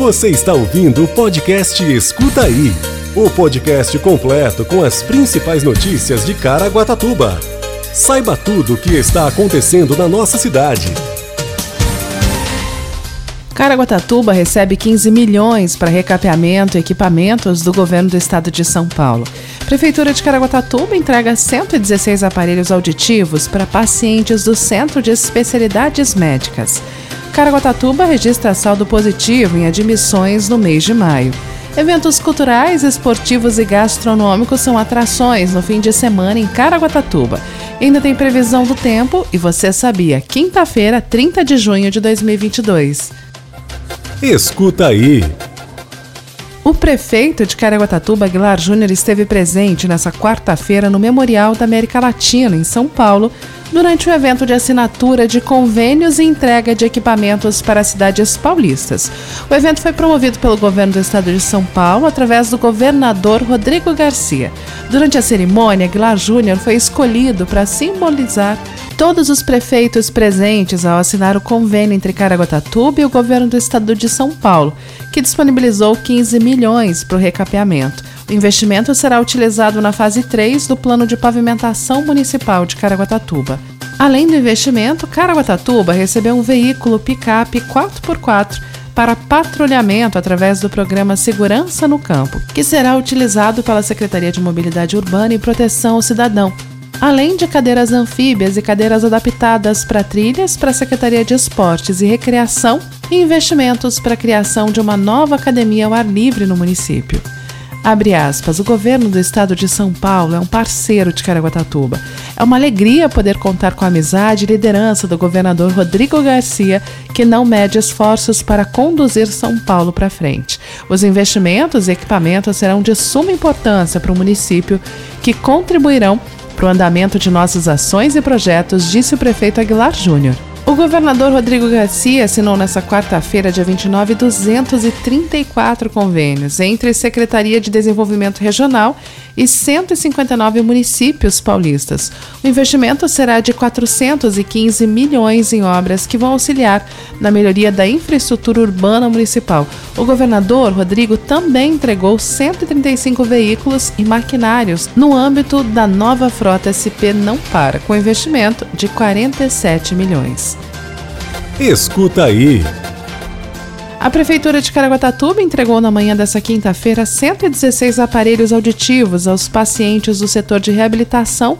Você está ouvindo o podcast Escuta Aí o podcast completo com as principais notícias de Caraguatatuba. Saiba tudo o que está acontecendo na nossa cidade. Caraguatatuba recebe 15 milhões para recapeamento e equipamentos do governo do estado de São Paulo. Prefeitura de Caraguatatuba entrega 116 aparelhos auditivos para pacientes do Centro de Especialidades Médicas. Caraguatatuba registra saldo positivo em admissões no mês de maio. Eventos culturais, esportivos e gastronômicos são atrações no fim de semana em Caraguatatuba. Ainda tem previsão do tempo e você sabia, quinta-feira, 30 de junho de 2022. Escuta aí. O prefeito de Caraguatatuba, Aguilar Júnior, esteve presente nessa quarta-feira no Memorial da América Latina, em São Paulo, durante o evento de assinatura de convênios e entrega de equipamentos para cidades paulistas. O evento foi promovido pelo governo do estado de São Paulo através do governador Rodrigo Garcia. Durante a cerimônia, Aguilar Júnior foi escolhido para simbolizar todos os prefeitos presentes ao assinar o convênio entre Caraguatatuba e o governo do estado de São Paulo, que disponibilizou 15 milhões para o recapeamento. O investimento será utilizado na fase 3 do Plano de Pavimentação Municipal de Caraguatatuba. Além do investimento, Caraguatatuba recebeu um veículo picape 4x4 para patrulhamento através do programa Segurança no Campo, que será utilizado pela Secretaria de Mobilidade Urbana e Proteção ao Cidadão, além de cadeiras anfíbias e cadeiras adaptadas para trilhas para a Secretaria de Esportes e Recreação e investimentos para a criação de uma nova academia ao ar livre no município. Abre aspas, o governo do estado de São Paulo é um parceiro de Caraguatatuba. É uma alegria poder contar com a amizade e liderança do governador Rodrigo Garcia, que não mede esforços para conduzir São Paulo para frente. Os investimentos e equipamentos serão de suma importância para o município, que contribuirão para o andamento de nossas ações e projetos, disse o prefeito Aguilar Júnior. O governador Rodrigo Garcia assinou nesta quarta-feira, dia 29, 234 convênios entre Secretaria de Desenvolvimento Regional e 159 municípios paulistas. O investimento será de 415 milhões em obras que vão auxiliar na melhoria da infraestrutura urbana municipal. O governador Rodrigo também entregou 135 veículos e maquinários no âmbito da nova frota SP Não Para, com investimento de 47 milhões. Escuta aí. A Prefeitura de Caraguatatuba entregou na manhã dessa quinta-feira 116 aparelhos auditivos aos pacientes do setor de reabilitação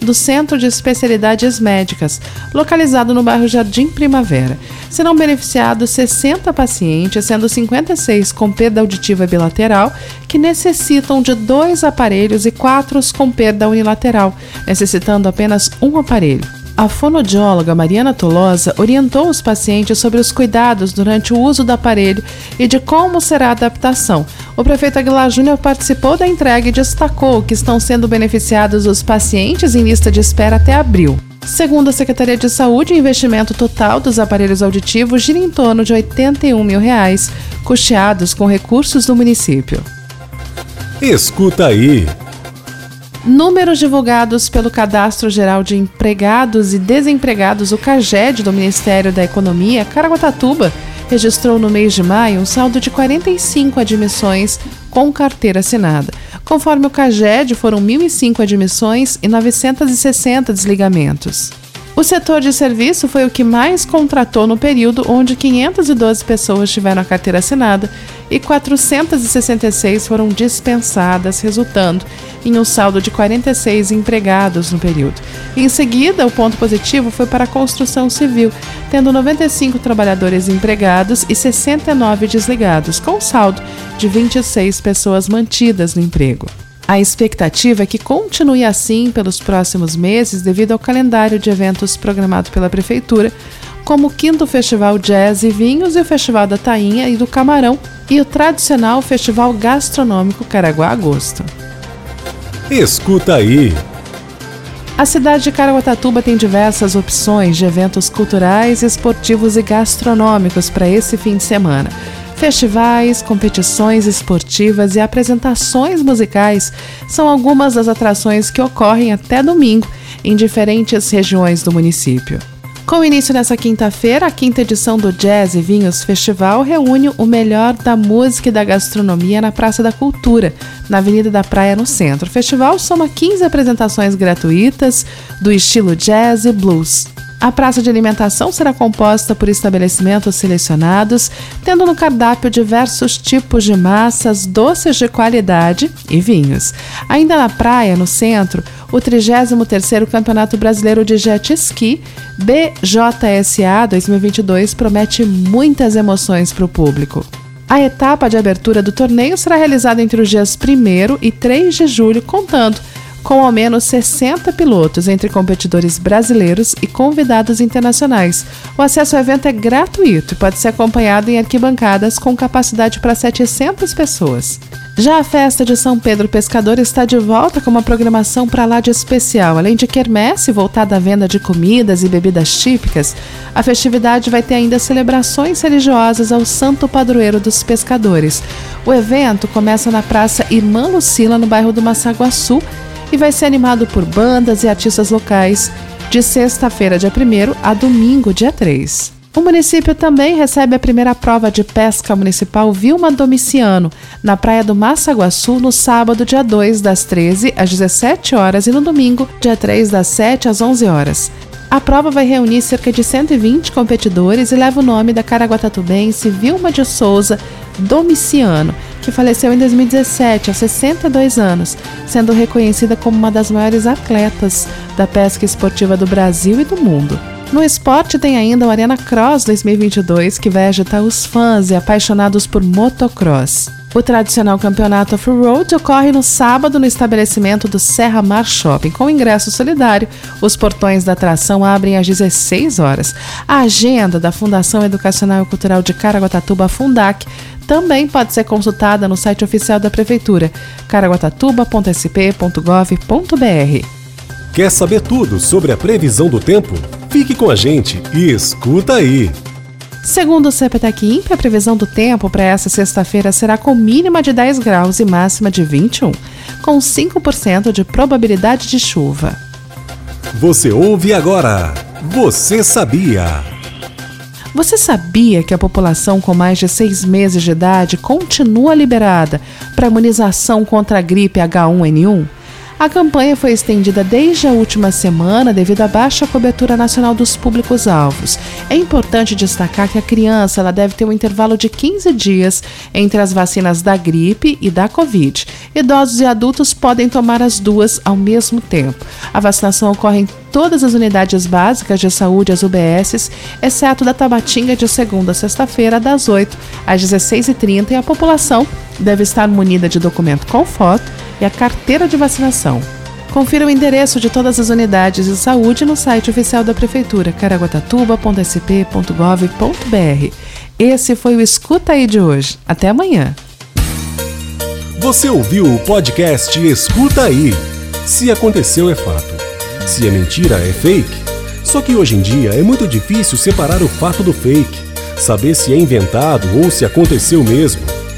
do Centro de Especialidades Médicas, localizado no bairro Jardim Primavera. Serão beneficiados 60 pacientes, sendo 56 com perda auditiva bilateral, que necessitam de dois aparelhos, e quatro com perda unilateral, necessitando apenas um aparelho. A fonodióloga Mariana Tolosa orientou os pacientes sobre os cuidados durante o uso do aparelho e de como será a adaptação. O prefeito Aguilar Júnior participou da entrega e destacou que estão sendo beneficiados os pacientes em lista de espera até abril. Segundo a Secretaria de Saúde, o investimento total dos aparelhos auditivos gira em torno de 81 mil reais, custeados com recursos do município. Escuta aí. Números divulgados pelo Cadastro Geral de Empregados e Desempregados, o CAGED, do Ministério da Economia, Caraguatatuba, registrou no mês de maio um saldo de 45 admissões com carteira assinada. Conforme o CAGED, foram 1.005 admissões e 960 desligamentos. O setor de serviço foi o que mais contratou no período, onde 512 pessoas tiveram a carteira assinada e 466 foram dispensadas, resultando em um saldo de 46 empregados no período. Em seguida, o ponto positivo foi para a construção civil, tendo 95 trabalhadores empregados e 69 desligados, com saldo de 26 pessoas mantidas no emprego. A expectativa é que continue assim pelos próximos meses devido ao calendário de eventos programado pela Prefeitura, como o quinto Festival Jazz e Vinhos e o Festival da Tainha e do Camarão e o tradicional Festival Gastronômico Caraguá Agosto. Escuta aí! A cidade de Caraguatatuba tem diversas opções de eventos culturais, esportivos e gastronômicos para esse fim de semana. Festivais, competições esportivas e apresentações musicais são algumas das atrações que ocorrem até domingo em diferentes regiões do município. Com início nessa quinta-feira, a quinta edição do Jazz e Vinhos Festival reúne o melhor da música e da gastronomia na Praça da Cultura, na Avenida da Praia, no centro. O festival soma 15 apresentações gratuitas do estilo jazz e blues. A praça de alimentação será composta por estabelecimentos selecionados, tendo no cardápio diversos tipos de massas, doces de qualidade e vinhos. Ainda na praia, no centro, o 33º Campeonato Brasileiro de Jet Ski, BJSA 2022, promete muitas emoções para o público. A etapa de abertura do torneio será realizada entre os dias 1 e 3 de julho, contando com ao menos 60 pilotos entre competidores brasileiros e convidados internacionais. O acesso ao evento é gratuito e pode ser acompanhado em arquibancadas com capacidade para 700 pessoas. Já a festa de São Pedro Pescador está de volta com uma programação para lá de especial. Além de quermesse voltada à venda de comidas e bebidas típicas, a festividade vai ter ainda celebrações religiosas ao Santo Padroeiro dos Pescadores. O evento começa na Praça Irmã Lucila, no bairro do Massaguaçu, e vai ser animado por bandas e artistas locais de sexta-feira, dia 1 a domingo, dia 3. O município também recebe a primeira prova de pesca municipal Vilma Domiciano, na praia do Massaguaçu, no sábado, dia 2, das 13 às 17 horas e no domingo, dia 3, das 7 às 11 horas. A prova vai reunir cerca de 120 competidores e leva o nome da caraguatatubense Vilma de Souza Domiciano, que faleceu em 2017, aos 62 anos, sendo reconhecida como uma das maiores atletas da pesca esportiva do Brasil e do mundo. No esporte tem ainda o Arena Cross 2022, que vai agitar os fãs e apaixonados por motocross. O tradicional campeonato off-road ocorre no sábado no estabelecimento do Serra Mar Shopping. Com ingresso solidário, os portões da atração abrem às 16 horas. A agenda da Fundação Educacional e Cultural de Caraguatatuba, Fundac, também pode ser consultada no site oficial da Prefeitura, caraguatatuba.sp.gov.br. Quer saber tudo sobre a previsão do tempo? Fique com a gente e escuta aí! Segundo o CPTEC INPE, a previsão do tempo para esta sexta-feira será com mínima de 10 graus e máxima de 21, com 5% de probabilidade de chuva. Você ouve agora. Você sabia? Você sabia que a população com mais de seis meses de idade continua liberada para imunização contra a gripe H1N1? A campanha foi estendida desde a última semana devido à baixa cobertura nacional dos públicos-alvos. É importante destacar que a criança ela deve ter um intervalo de 15 dias entre as vacinas da gripe e da Covid. Idosos e adultos podem tomar as duas ao mesmo tempo. A vacinação ocorre em todas as unidades básicas de saúde, as UBSs, exceto da Tabatinga de segunda a sexta-feira, das 8 às 16h30, e a população deve estar munida de documento com foto e a carteira de vacinação. Confira o endereço de todas as unidades de saúde no site oficial da Prefeitura, caraguatatuba.sp.gov.br. Esse foi o Escuta Aí de hoje. Até amanhã. Você ouviu o podcast Escuta Aí. Se aconteceu, é fato. Se é mentira, é fake. Só que hoje em dia é muito difícil separar o fato do fake, saber se é inventado ou se aconteceu mesmo.